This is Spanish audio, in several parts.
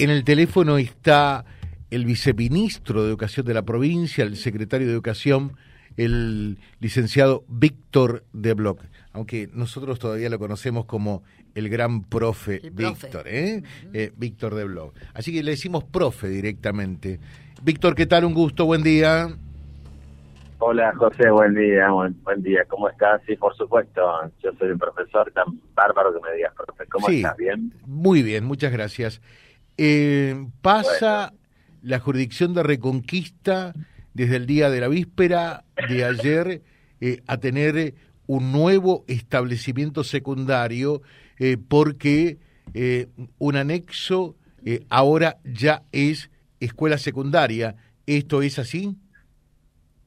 En el teléfono está el viceministro de Educación de la provincia, el secretario de Educación, el licenciado Víctor de Bloch, aunque nosotros todavía lo conocemos como el gran profe, Víctor, ¿eh? ¿eh? Víctor de Bloch. Así que le decimos profe directamente. Víctor, ¿qué tal? Un gusto, buen día. Hola José, buen día, buen, día, ¿cómo estás? Sí, por supuesto, yo soy un profesor tan bárbaro que me digas, profe, ¿cómo estás? ¿Bien? Muy bien, muchas gracias. Eh, pasa la jurisdicción de Reconquista desde el día de la víspera de ayer eh, a tener un nuevo establecimiento secundario eh, porque un anexo ahora ya es escuela secundaria. ¿Esto es así?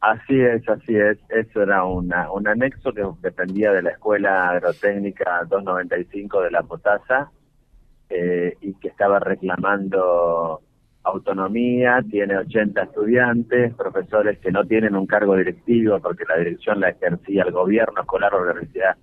Así es, así es. Eso era una, un anexo que dependía de la Escuela Agrotécnica 295 de La Potasa eh, y que estaba reclamando autonomía, tiene 80 estudiantes, profesores que no tienen un cargo directivo porque la dirección la ejercía el gobierno escolar o la universidad,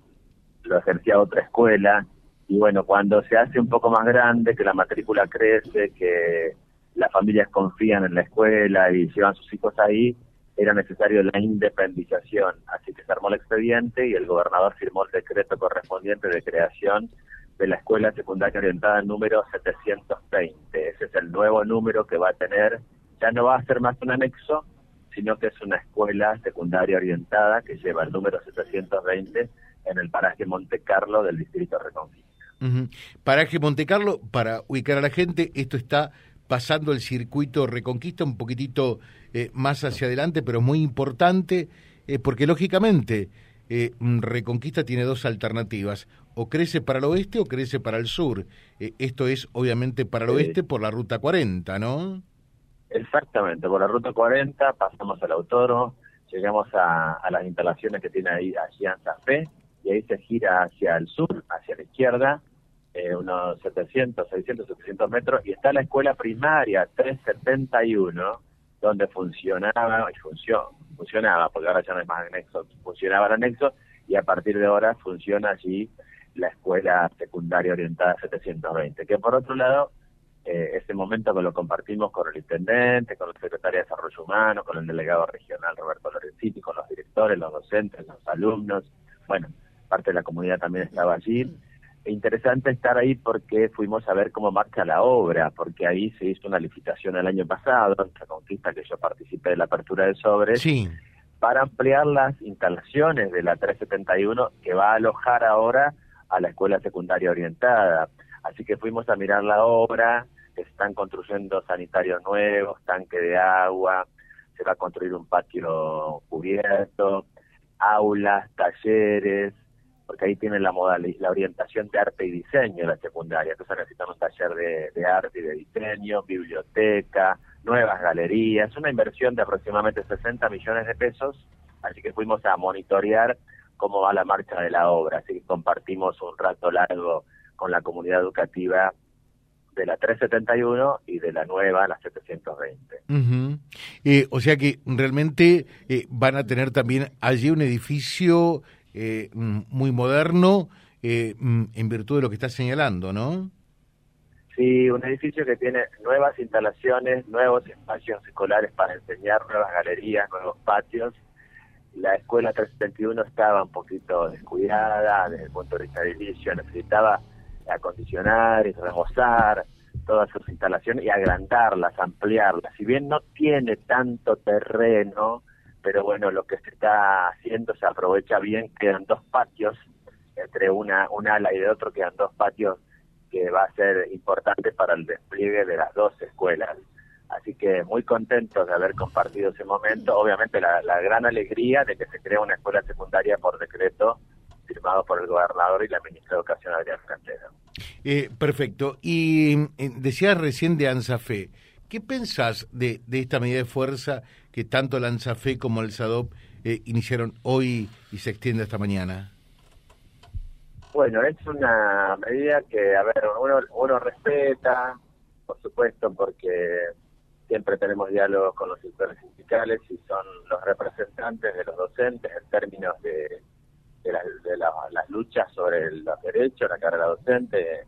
lo ejercía otra escuela. Y bueno, cuando se hace un poco más grande, que la matrícula crece, que las familias confían en la escuela y llevan sus hijos ahí, era necesario la independización. Así que se armó el expediente y el gobernador firmó el decreto correspondiente de creación de la escuela secundaria orientada número 720. Ese es el nuevo número que va a tener. Ya no va a ser más un anexo, sino que es una escuela secundaria orientada que lleva el número 720 en el paraje Monte Carlo del distrito Reconquista. Paraje Monte Carlo, para ubicar a la gente, esto está pasando el circuito Reconquista un poquitito eh, más hacia adelante, pero muy importante, eh, porque lógicamente eh, Reconquista tiene dos alternativas, o crece para el oeste o crece para el sur. esto es obviamente para el oeste por la ruta 40, ¿no? Exactamente, por la ruta 40 pasamos al autódromo, llegamos a, las instalaciones que tiene ahí allí en Fe y ahí se gira hacia el sur, hacia la izquierda, eh, unos 700, 600, 700 metros, y está la escuela primaria 371, donde funcionaba, y funcionaba, porque ahora ya no es más anexo, funcionaba el anexo, y a partir de ahora funciona allí la escuela secundaria orientada 720, que por otro lado, eh, ese momento lo compartimos con el intendente, con el secretario de Desarrollo Humano, con el delegado regional Roberto Lorenzini, con los directores, los docentes, los alumnos, bueno, parte de la comunidad también estaba allí, interesante estar ahí porque fuimos a ver cómo marcha la obra, porque ahí se hizo una licitación el año pasado, esta conquista que yo participé de la apertura de sobres, para ampliar las instalaciones de la 371 que va a alojar ahora a la escuela secundaria orientada. Así que fuimos a mirar la obra, están construyendo sanitarios nuevos, tanque de agua, se va a construir un patio cubierto, aulas, talleres, porque ahí tienen la modalidad, la orientación de arte y diseño en la secundaria. Entonces necesitan un taller de, arte y de diseño, biblioteca, nuevas galerías, una inversión de aproximadamente 60 millones de pesos, así que fuimos a monitorear cómo va la marcha de la obra, así que compartimos un rato largo con la comunidad educativa de la 371 y de la nueva, la 720. Eh, o sea que realmente eh, van a tener también allí un edificio eh, muy moderno eh, en virtud de lo que está señalando, ¿no? Sí, un edificio que tiene nuevas instalaciones, nuevos espacios escolares para enseñar, nuevas galerías, nuevos patios. La escuela 371 estaba un poquito descuidada desde el punto de vista de edificio, necesitaba acondicionar y remozar todas sus instalaciones y agrandarlas, ampliarlas. Si bien no tiene tanto terreno, pero bueno, lo que se está haciendo se aprovecha bien, quedan dos patios, entre una, un ala y de otro quedan dos patios que va a ser importante para el despliegue de las dos escuelas. Así que muy contentos de haber compartido ese momento. Obviamente la, gran alegría de que se crea una escuela secundaria por decreto firmado por el gobernador y la ministra de Educación, Adrián Cantero. Eh, perfecto. Y eh, decías recién de ANSAFE. ¿Qué pensás de, de esta medida de fuerza que tanto la ANSAFE como el SADOP eh, iniciaron hoy y se extiende hasta mañana? Bueno, es una medida que, a ver, uno, uno respeta, por supuesto, porque siempre tenemos diálogos con los sectores sindicales y son los representantes de los docentes en términos de, de, las luchas sobre los derechos, la carrera docente,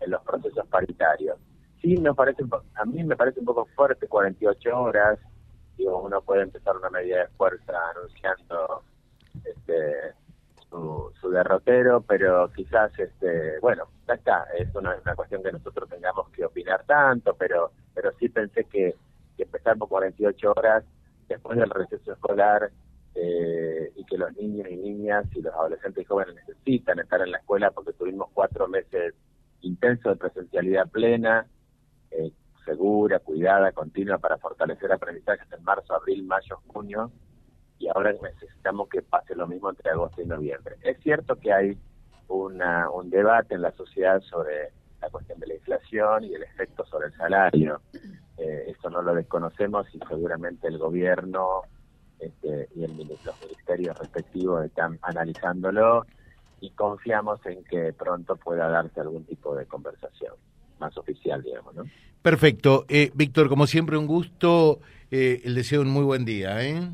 en los procesos paritarios sí nos parece, a mí me parece un poco fuerte 48 horas, digo, uno puede empezar una medida de fuerza anunciando este su, su derrotero, pero quizás, este bueno, ya está, es una, cuestión que nosotros tengamos que opinar tanto, pero pero sí pensé que, que empezar por 48 horas después del receso escolar eh, y que los niños y niñas y los adolescentes jóvenes necesitan estar en la escuela porque tuvimos cuatro meses intensos de presencialidad plena, eh, segura, cuidada, continua para fortalecer aprendizajes en marzo, abril, mayo, junio y ahora necesitamos que pase lo mismo entre agosto y noviembre. Es cierto que hay una, un debate en la sociedad sobre la cuestión de la inflación y el efecto sobre el salario. Eh, eso no lo desconocemos y seguramente el gobierno este, y el, los ministerios respectivos están analizándolo y confiamos en que pronto pueda darse algún tipo de conversación más oficial, digamos, ¿no? Perfecto. Eh, Víctor, como siempre, un gusto. Eh, el deseo un muy buen día, ¿eh?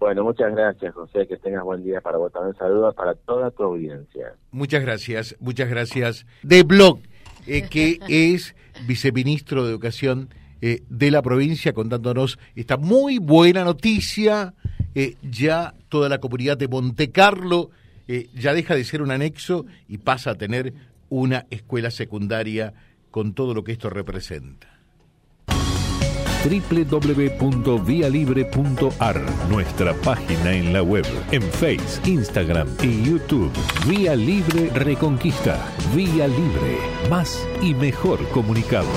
Bueno, muchas gracias, José. Que tengas buen día para vos también. Saludos para toda tu audiencia. Muchas gracias, muchas gracias. De Blog, eh, que es viceministro de Educación eh, de la provincia, contándonos esta muy buena noticia. Eh, ya toda la comunidad de Monte Carlo ya deja de ser un anexo y pasa a tener una escuela secundaria con todo lo que esto representa www.vialibre.ar, nuestra página en la web, en Face, Instagram y YouTube. Vía Libre Reconquista. Vía Libre. Más y mejor comunicados.